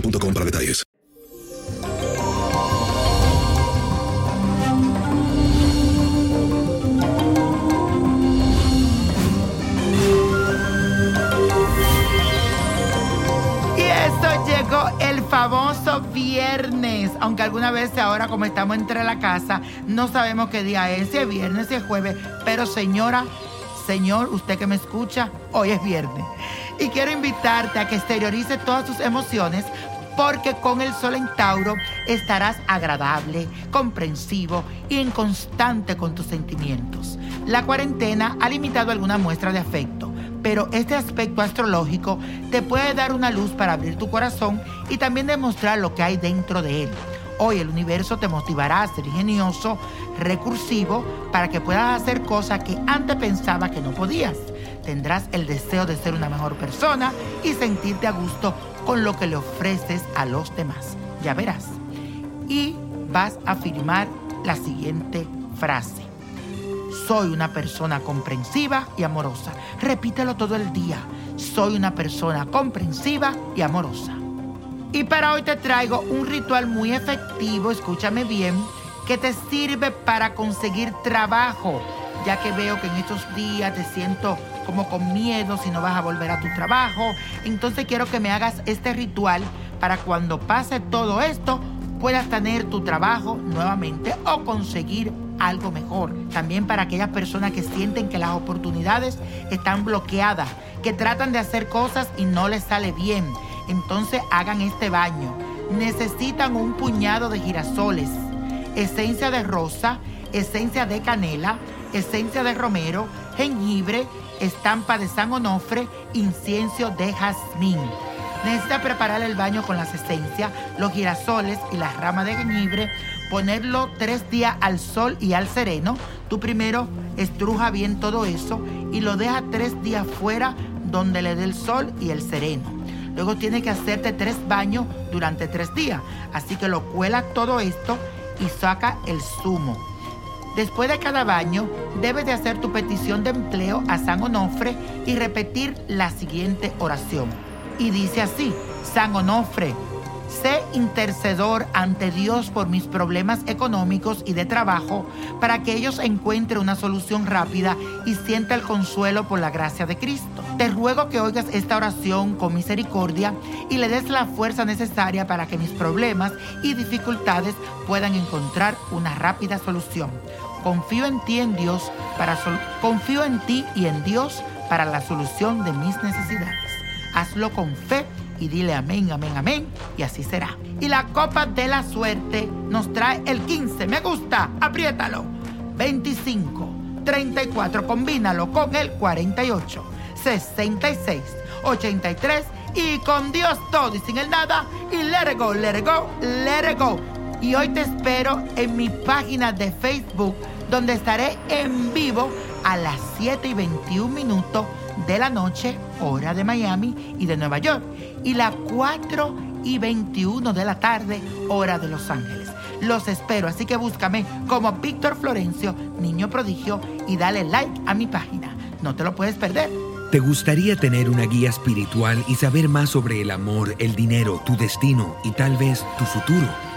para detalles. Y eso llegó el famoso viernes. Aunque alguna vez ahora como estamos entre la casa, no sabemos qué día es, si es viernes, si es jueves. Pero señora, señor, usted que me escucha, hoy es viernes. Y quiero invitarte a que exteriorice todas tus emociones porque con el sol en Tauro estarás agradable, comprensivo y en constante con tus sentimientos. La cuarentena ha limitado alguna muestra de afecto, pero este aspecto astrológico te puede dar una luz para abrir tu corazón y también demostrar lo que hay dentro de él. Hoy el universo te motivará a ser ingenioso, recursivo, para que puedas hacer cosas que antes pensaba que no podías. Tendrás el deseo de ser una mejor persona y sentirte a gusto con lo que le ofreces a los demás. Ya verás. Y vas a afirmar la siguiente frase. Soy una persona comprensiva y amorosa. Repítelo todo el día. Soy una persona comprensiva y amorosa. Y para hoy te traigo un ritual muy efectivo, escúchame bien, que te sirve para conseguir trabajo, ya que veo que en estos días te siento como con miedo si no vas a volver a tu trabajo. Entonces quiero que me hagas este ritual para cuando pase todo esto puedas tener tu trabajo nuevamente o conseguir algo mejor. También para aquellas personas que sienten que las oportunidades están bloqueadas, que tratan de hacer cosas y no les sale bien. Entonces hagan este baño. Necesitan un puñado de girasoles, esencia de rosa, esencia de canela, esencia de romero, jengibre, estampa de San Onofre, incienso de jazmín. Necesita preparar el baño con las esencias, los girasoles y las ramas de jengibre, ponerlo tres días al sol y al sereno. Tú primero estruja bien todo eso y lo deja tres días fuera donde le dé el sol y el sereno. Luego tiene que hacerte tres baños durante tres días. Así que lo cuela todo esto y saca el zumo. Después de cada baño, debes de hacer tu petición de empleo a San Onofre y repetir la siguiente oración. Y dice así, San Onofre, sé intercedor ante Dios por mis problemas económicos y de trabajo para que ellos encuentren una solución rápida y sienta el consuelo por la gracia de Cristo. Te ruego que oigas esta oración con misericordia y le des la fuerza necesaria para que mis problemas y dificultades puedan encontrar una rápida solución. Confío en ti en Dios para confío en ti y en Dios para la solución de mis necesidades. Hazlo con fe y dile amén, amén, amén, y así será. Y la copa de la suerte nos trae el 15, me gusta, apriétalo. 25, 34, combínalo con el 48, 66, 83 y con Dios todo y sin el nada y let it go, let it go, let it go. Y hoy te espero en mi página de Facebook donde estaré en vivo a las 7 y 21 minutos de la noche, hora de Miami y de Nueva York, y las 4 y 21 de la tarde, hora de Los Ángeles. Los espero, así que búscame como Víctor Florencio, Niño Prodigio, y dale like a mi página. No te lo puedes perder. ¿Te gustaría tener una guía espiritual y saber más sobre el amor, el dinero, tu destino y tal vez tu futuro?